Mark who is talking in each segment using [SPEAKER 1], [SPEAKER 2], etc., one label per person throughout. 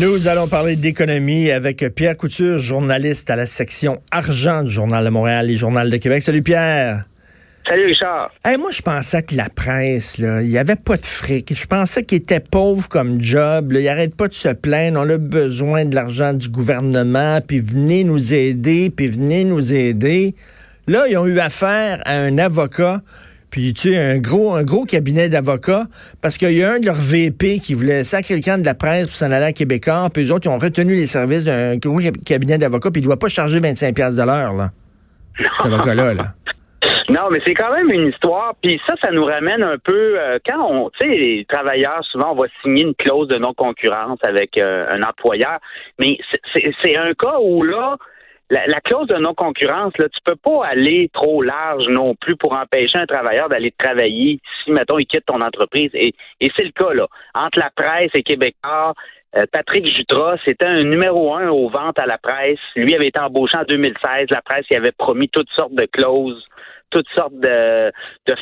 [SPEAKER 1] Nous allons parler d'économie avec Pierre Couture, journaliste à la section argent du Journal de Montréal et Journal de Québec. Salut Pierre.
[SPEAKER 2] Salut Richard.
[SPEAKER 1] moi, je pensais que la presse, il n'y avait pas de fric. Je pensais qu'il était pauvre comme job. Il n'arrête pas de se plaindre. On a besoin de l'argent du gouvernement. Puis venez nous aider. Puis venez nous aider. Là, ils ont eu affaire à un avocat puis tu sais, un gros, un gros cabinet d'avocats, parce qu'il y a un de leurs VP qui voulait sacrer le camp de la presse pour s'en aller à Québécois, puis eux autres, ils ont retenu les services d'un gros cabinet d'avocats, puis il ne doit pas charger 25 de l'heure, là. Cet avocat-là, là.
[SPEAKER 2] Non, mais c'est quand même une histoire. Puis ça, ça nous ramène un peu euh, quand on, tu sais, les travailleurs souvent on va signer une clause de non-concurrence avec euh, un employeur. Mais c'est un cas où là, la, clause de non-concurrence, là, tu peux pas aller trop large non plus pour empêcher un travailleur d'aller travailler si, mettons, il quitte ton entreprise. Et, c'est le cas, là. Entre la presse et Québécois, euh, Patrick Jutras, c'était un numéro un aux ventes à la presse. Lui avait été embauché en 2016. La presse il avait promis toutes sortes de clauses toutes sortes de,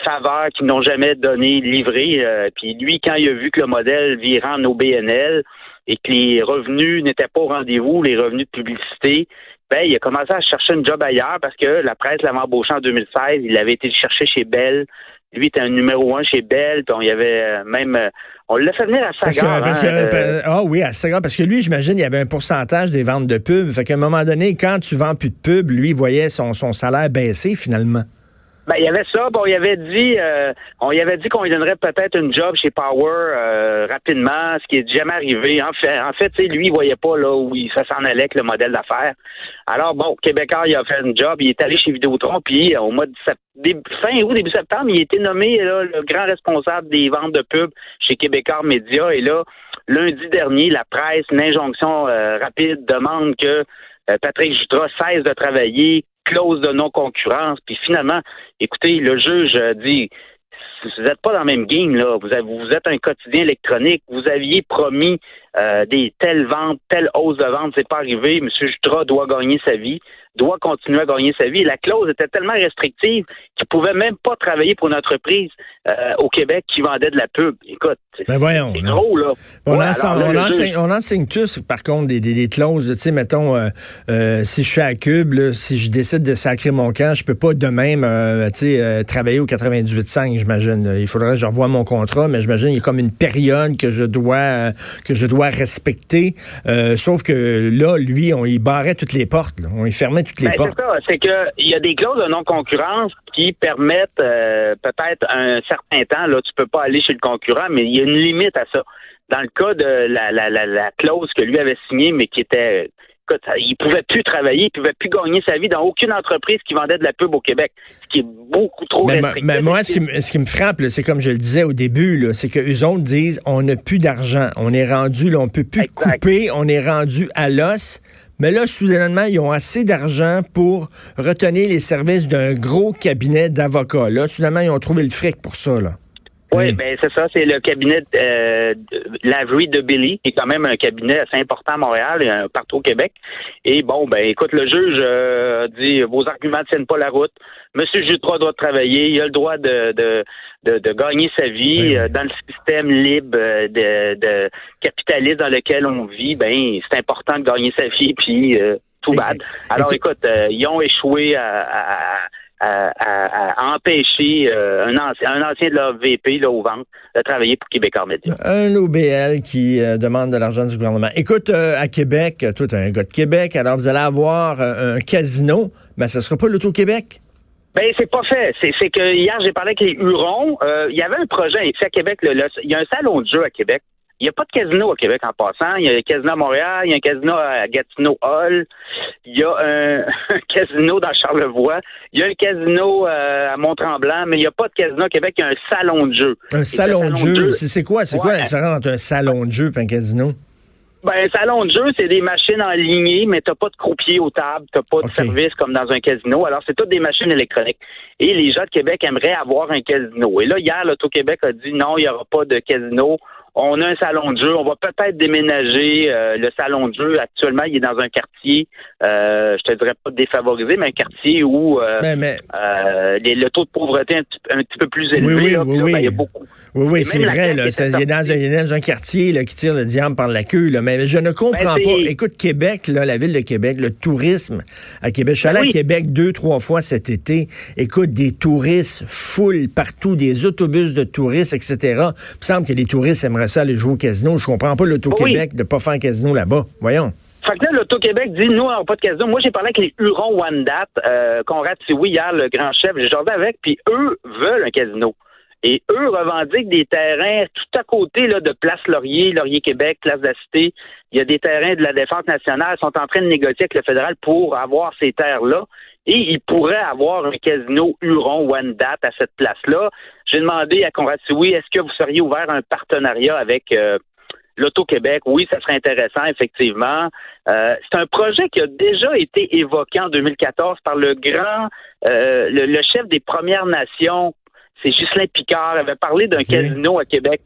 [SPEAKER 2] faveurs qui n'ont jamais donné livré. Euh, puis lui, quand il a vu que le modèle virait en OBNL et que les revenus n'étaient pas au rendez-vous, les revenus de publicité, ben, il a commencé à chercher un job ailleurs parce que la presse l'avait embauché en 2016. Il avait été chercher chez Bell. Lui était un numéro un chez Bell. Puis on y avait euh, même euh, on l'a fait venir à.
[SPEAKER 1] Parce
[SPEAKER 2] que, hein,
[SPEAKER 1] euh, ah oui, à Sagar. Parce que lui, j'imagine, il y avait un pourcentage des ventes de pub. Fait qu'à un moment donné, quand tu vends plus de pub, lui, il voyait son, son salaire baisser finalement.
[SPEAKER 2] Ben, il y avait ça. Bon, il avait dit, euh, on y avait dit qu'on lui donnerait peut-être une job chez Power euh, rapidement, ce qui est jamais arrivé. En fait, en fait, lui, il voyait pas là où ça s'en allait avec le modèle d'affaires. Alors bon, Québécois, il a fait une job, il est allé chez Vidéotron, puis au mois de fin août, début septembre, il a été nommé le grand responsable des ventes de pub chez Québécois Média. Et là, lundi dernier, la presse, une injonction euh, rapide demande que Patrick Jutras cesse de travailler, clause de non-concurrence. Puis finalement, écoutez, le juge dit vous n'êtes pas dans le même game, là. Vous, êtes un quotidien électronique. Vous aviez promis euh, des telles ventes, telles hausses de ventes. C'est pas arrivé. M. Jutra doit gagner sa vie doit continuer à gagner sa vie. La clause était tellement restrictive qu'il pouvait même pas travailler pour une entreprise euh, au Québec qui vendait de la pub. Écoute, c'est
[SPEAKER 1] ben
[SPEAKER 2] gros, là.
[SPEAKER 1] On, enseigne, tous, par contre, des, des, clauses. Tu sais, mettons, euh, euh, si je suis à Cube, si je décide de sacrer mon camp, je peux pas de même tu sais, travailler au 98.5, j'imagine. Il faudrait que je revoie mon contrat, mais j'imagine qu'il y a comme une période que je dois que je dois respecter. sauf que là, lui, on y barrait toutes les portes. On y fermait ben,
[SPEAKER 2] c'est ça, c'est qu'il y a des clauses de non-concurrence qui permettent euh, peut-être un certain temps, là, tu peux pas aller chez le concurrent, mais il y a une limite à ça. Dans le cas de la, la, la, la clause que lui avait signée, mais qui était il pouvait plus travailler, il pouvait plus gagner sa vie dans aucune entreprise qui vendait de la pub au Québec, ce qui est beaucoup trop
[SPEAKER 1] mais, mais moi, ce qui, me, ce qui me frappe, c'est comme je le disais au début, c'est que eux autres disent on n'a plus d'argent, on est rendu, là, on peut plus couper, on est rendu à l'os. Mais là, soudainement, ils ont assez d'argent pour retenir les services d'un gros cabinet d'avocats. Là, soudainement, ils ont trouvé le fric pour ça. Là.
[SPEAKER 2] Oui, ben c'est ça, c'est le cabinet euh, Lavery de Billy, qui est quand même un cabinet assez important à Montréal et partout au Québec. Et bon, ben écoute, le juge euh, dit vos arguments ne tiennent pas la route. Monsieur Jutras doit travailler, il a le droit de, de, de, gagner sa vie euh, dans le système libre euh, de, de capitaliste dans lequel on vit. Ben c'est important de gagner sa vie, puis tout bad. Alors écoute, ils ont échoué à à, empêcher euh, un, ancien, un ancien de leur VP là, au ventre de travailler pour Québec Média.
[SPEAKER 1] Un OBL qui euh, demande de l'argent du gouvernement. Écoute, euh, à Québec, toi, tu un gars de Québec, alors vous allez avoir un casino, mais ce ne sera pas l'Auto-Québec?
[SPEAKER 2] Ben c'est pas fait. C'est que hier j'ai parlé avec les Hurons. Il y avait un projet ici à Québec. il y a un salon de jeu à Québec. Il n'y a pas de casino à Québec en passant. Il y a un casino à Montréal, il y a un casino à Gatineau Hall, il y a un, casino dans Charlevoix, il y a un casino euh, à Mont-Tremblant, mais il n'y a pas de casino à Québec, il y a un salon de jeu.
[SPEAKER 1] Un salon, de jeu, c'est quoi? C'est quoi la différence entre un salon de jeu et un casino?
[SPEAKER 2] Ben, un salon de jeu, c'est des machines en ligne, mais t'as pas de croupier aux tables, t'as pas de service comme dans un casino. Alors, c'est toutes des machines électroniques. Et les gens de Québec aimeraient avoir un casino. Et là, hier, l'Auto-Québec a dit non, il n'y aura pas de casino on a un salon de jeu, on va peut-être déménager euh, le salon de jeu. Actuellement, il est dans un quartier, euh, je te dirais pas défavorisé, mais un quartier où euh, le taux de pauvreté est un, petit peu plus élevé.
[SPEAKER 1] Oui, oui, oui, ben, il y a beaucoup. Oui, oui, c'est vrai. Là, il, est dans un, quartier là, qui tire le diable par la queue. Là, mais je ne comprends ben, pas. Écoute, Québec, là, la ville de Québec, le tourisme à Québec. Je suis allé à Québec deux, trois fois cet été. Écoute, des touristes, foule partout, des autobus de touristes, etc. Il me semble que les touristes aimeraient ça aller jouer au casino. Je comprends pas l'Auto-Québec de pas faire un casino là-bas. Voyons.
[SPEAKER 2] Fait que là, l'Auto-Québec dit, nous, on n'a pas de casino. Moi, j'ai parlé avec les Hurons One Dat, euh, Conrad oui hier, le grand chef, j'ai joué avec, puis eux veulent un casino. Et eux revendiquent des terrains tout à côté là, de Place Laurier, Laurier-Québec, Place de la Cité. Il y a des terrains de la Défense nationale. Ils sont en train de négocier avec le fédéral pour avoir ces terres-là. Et ils pourraient avoir un casino Huron One Date à cette place-là. J'ai demandé à Conrad oui, est-ce que vous seriez ouvert un partenariat avec euh, l'Auto-Québec? Oui, ça serait intéressant, effectivement. Euh, c'est un projet qui a déjà été évoqué en 2014 par le grand, euh, le, chef des Premières Nations c'est Ghislain Picard, avait parlé d'un casino à Québec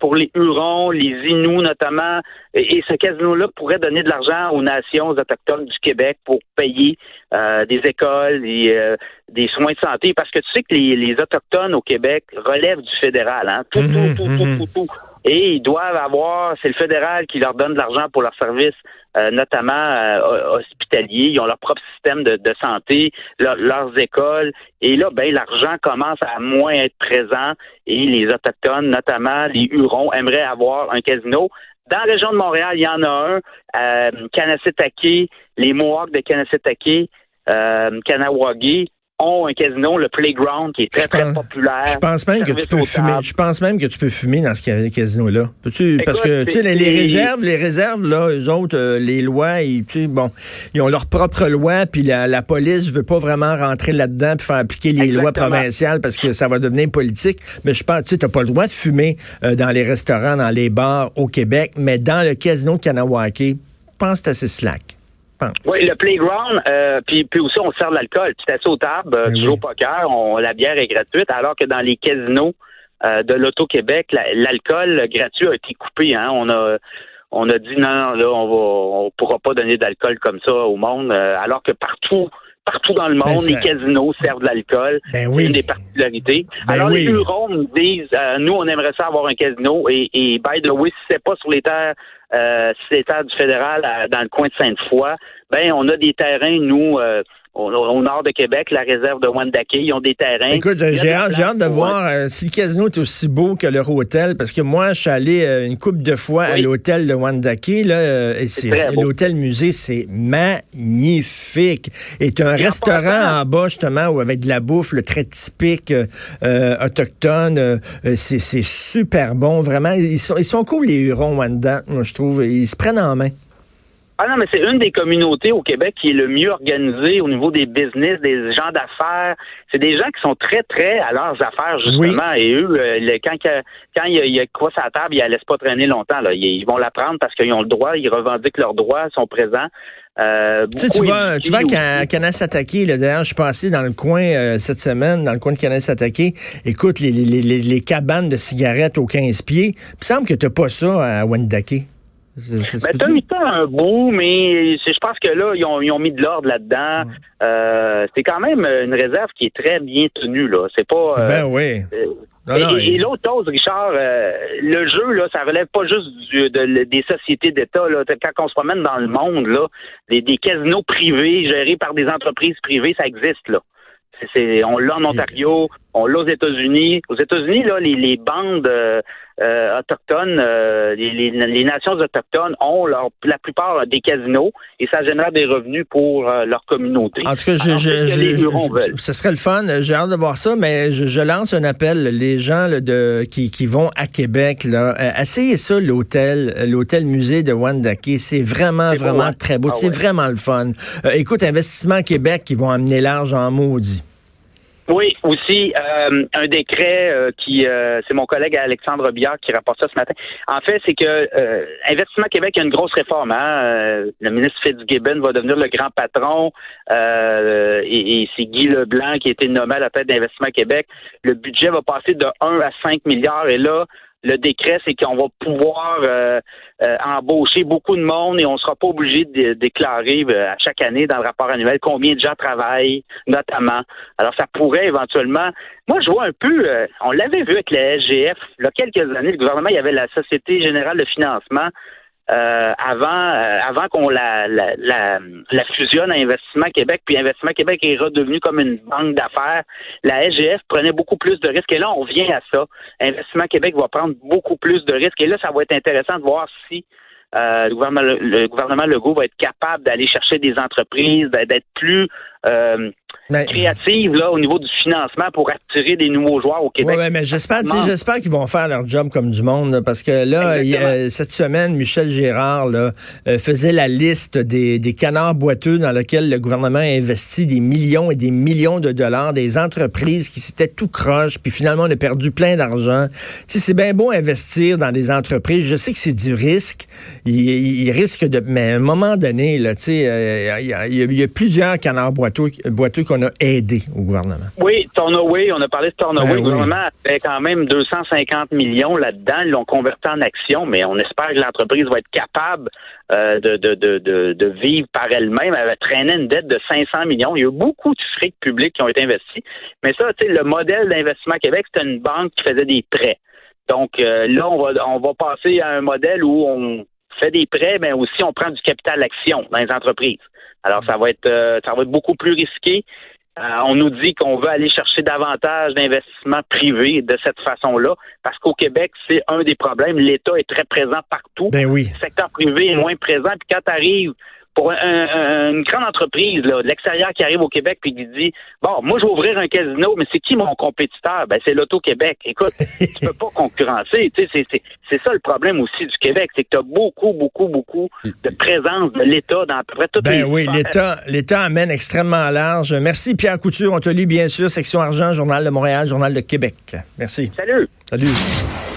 [SPEAKER 2] pour les Hurons, les Inuits notamment, et, ce casino-là pourrait donner de l'argent aux nations autochtones du Québec pour payer euh, des écoles, et, euh, des soins de santé, parce que tu sais que les, autochtones au Québec relèvent du fédéral, hein, tout, tout, mhm, tout, tout, mhm. tout, tout, et ils doivent avoir, c'est le fédéral qui leur donne de l'argent pour leurs services, euh, notamment euh, hospitaliers. Ils ont leur propre système de, santé, leurs écoles. Et là, ben l'argent commence à moins être présent. Et les autochtones, notamment les Hurons, aimeraient avoir un casino. Dans la région de Montréal, il y en a un, euh, les Mohawks de Kanessetake, euh, Kanawagi, ont un casino, le Playground, qui est très, très populaire.
[SPEAKER 1] Je pense même que tu peux fumer. Je pense même que tu peux fumer dans ce casino-là. Parce que, tu sais, les, réserves, les réserves, là, eux autres, euh, les lois, ils, bon, ils ont leur propre loi, puis la, la police veut pas vraiment rentrer là-dedans puis faire appliquer les lois provinciales parce que ça va devenir politique. Mais je pense, tu sais, t'as pas le droit de fumer euh, dans les restaurants, dans les bars au Québec, mais dans le casino de Kanawake, pense que c'est assez slack.
[SPEAKER 2] Oui, le playground, euh, puis, puis aussi on sert de l'alcool. Tu t'assieds aux tables, euh, ben tu joues au poker, on, la bière est gratuite, alors que dans les casinos euh, de l'Auto-Québec, l'alcool gratuit a été coupé. Hein. On a on a dit non, là, on va on pourra pas donner d'alcool comme ça au monde, alors que partout partout dans le monde, ben, les casinos servent de l'alcool.
[SPEAKER 1] Ben oui.
[SPEAKER 2] C'est une des particularités. Alors, les Hurons nous disent, nous, on aimerait ça avoir un casino. Et, et by the way, si c'est pas sur les terres euh, terres du fédéral dans le coin de Sainte-Foy, ben on a des terrains, nous, euh, au, nord de Québec, la réserve de Wendake, ils ont des terrains.
[SPEAKER 1] Écoute, j'ai hâte, de voir euh, si le casino est aussi beau que leur hôtel, parce que moi, je suis allé euh, une couple de fois à l'hôtel de Wendake, là, l'hôtel musée, c'est magnifique. Et tu un restaurant en bas, justement, avec de la bouffe, le très typique autochtone. c'est super bon, vraiment. Ils sont, ils sont cool, les Hurons Wanda, moi, je trouve. Ils se prennent en main.
[SPEAKER 2] Ah non, mais c'est une des communautés au Québec qui est le mieux organisée au niveau des business, des gens d'affaires. C'est des gens qui sont très, très à leurs affaires, justement. Et eux, euh, quand, quand il, y a, quoi sur la table, ils la laissent pas traîner longtemps. Là. Ils, vont la prendre parce qu'ils ont le droit, ils revendiquent leurs droits, ils sont présents.
[SPEAKER 1] Euh, tu sais, tu vas, tu vas à Canas-Attaqué, d'ailleurs, je suis passé dans le coin euh, cette semaine, dans le coin de Canas-Attaqué. Écoute, les, les, les, les, cabanes de cigarettes aux 15 pieds. Il me semble que tu pas ça à Wendake.
[SPEAKER 2] Ben, t'as eu ça un bout, mais je pense que là, ils ont, ils ont mis de l'ordre là-dedans. Euh, c'est quand même une réserve qui est très bien tenue, là. C'est pas.
[SPEAKER 1] Euh, ben oui.
[SPEAKER 2] Euh, et, l'autre chose, Richard, le jeu, là, ça relève pas juste du, de, des sociétés d'État. Là. Quand on se promène dans le monde, là, des, des casinos privés gérés par des entreprises privées, ça existe, là. On l'a en Ontario, on l'a aux États-Unis. Aux États-Unis, là, les, les bandes euh, euh, autochtones, euh, les, les, nations autochtones ont leur, la plupart des casinos et ça génère des revenus pour leur communauté.
[SPEAKER 1] En tout cas, je, je, ce serait le fun. J'ai hâte de voir ça, mais je, lance un appel. Les gens de, qui, qui vont à Québec, là, essayez ça, l'hôtel, l'hôtel musée de Wandake. C'est vraiment, vraiment hein? très beau. Ah c'est vraiment le fun. écoute, Investissement Québec, qui vont amener l'argent en maudit.
[SPEAKER 2] Oui, aussi euh, un décret euh, qui euh, c'est mon collègue Alexandre Biard qui rapporte ça ce matin. En fait, c'est que Investissement Québec a une grosse réforme. Hein? Le ministre Fitzgibbon va devenir le grand patron et, et c'est Guy Leblanc qui a été nommé à la tête d'Investissement Québec. Le budget va passer de 1 à 5 milliards et là, le décret, c'est qu'on va pouvoir euh, euh, embaucher beaucoup de monde et on sera pas obligé de déclarer euh, à chaque année dans le rapport annuel combien de gens travaillent, notamment. Alors, ça pourrait éventuellement. Moi, je vois un peu. on l'avait vu avec la SGF. Il y a quelques années, le gouvernement, il y avait la Société générale de financement euh, avant euh, avant qu'on la, la, la, fusionne à Investissement Québec, puis Investissement Québec est redevenu comme une banque d'affaires. La SGF prenait beaucoup plus de risques et là on vient à ça. Investissement Québec va prendre beaucoup plus de risques et là ça va être intéressant de voir si euh, le, gouvernement, le, gouvernement Legault va être capable d'aller chercher des entreprises, d'être plus euh, créative là, au niveau du financement pour attirer des nouveaux joueurs au Québec.
[SPEAKER 1] Oui, mais j'espère, j'espère qu'ils vont faire leur job comme du monde, parce que là, cette semaine, Michel Gérard là, euh, faisait la liste des, des canards boiteux dans lesquels le gouvernement a investi des millions et des millions de dollars, des entreprises qui s'étaient tout croche, puis finalement on a perdu plein d'argent. C'est bien beau investir dans des entreprises. Je sais que c'est du risque. Il, risque de, mais à un moment donné, là, euh, il y, a plusieurs canards boiteux, boiteux qu'on a aidé au gouvernement.
[SPEAKER 2] Oui, Tornaway, on a parlé de Tornaway. Ben le gouvernement a fait quand même 250 millions là-dedans. Ils l'ont converti en actions, mais on espère que l'entreprise va être capable euh, de, de, de, de, vivre par elle-même. Elle va traîner une dette de 500 millions. Il y a eu beaucoup de fric publics qui ont été investis. Mais ça, tu sais, le modèle d'investissement Québec, c'était une banque qui faisait des prêts. Donc euh, là, on va, on va passer à un modèle où on fait des prêts, mais aussi on prend du capital action dans les entreprises. Alors, ça va être, euh, ça va être beaucoup plus risqué. Euh, on nous dit qu'on veut aller chercher davantage d'investissements privés de cette façon-là, parce qu'au Québec, c'est un des problèmes. L'État est très présent partout.
[SPEAKER 1] Ben oui.
[SPEAKER 2] Le secteur privé est moins présent. Puis quand tu arrives pour une grande entreprise là, de l'extérieur qui arrive au Québec puis qui dit Bon, moi je vais ouvrir un casino, mais c'est qui mon compétiteur? Ben c'est l'Auto-Québec. Écoute, tu peux pas concurrencer. C'est, c'est ça le problème aussi du Québec, c'est que tu as beaucoup, beaucoup, beaucoup de présence de l'État dans à peu près toutes
[SPEAKER 1] ben oui, l'État, l'État amène extrêmement large. Merci Pierre Couture, on te lit bien sûr, section argent, Journal de Montréal, Journal de Québec. Merci.
[SPEAKER 2] Salut.
[SPEAKER 1] Salut.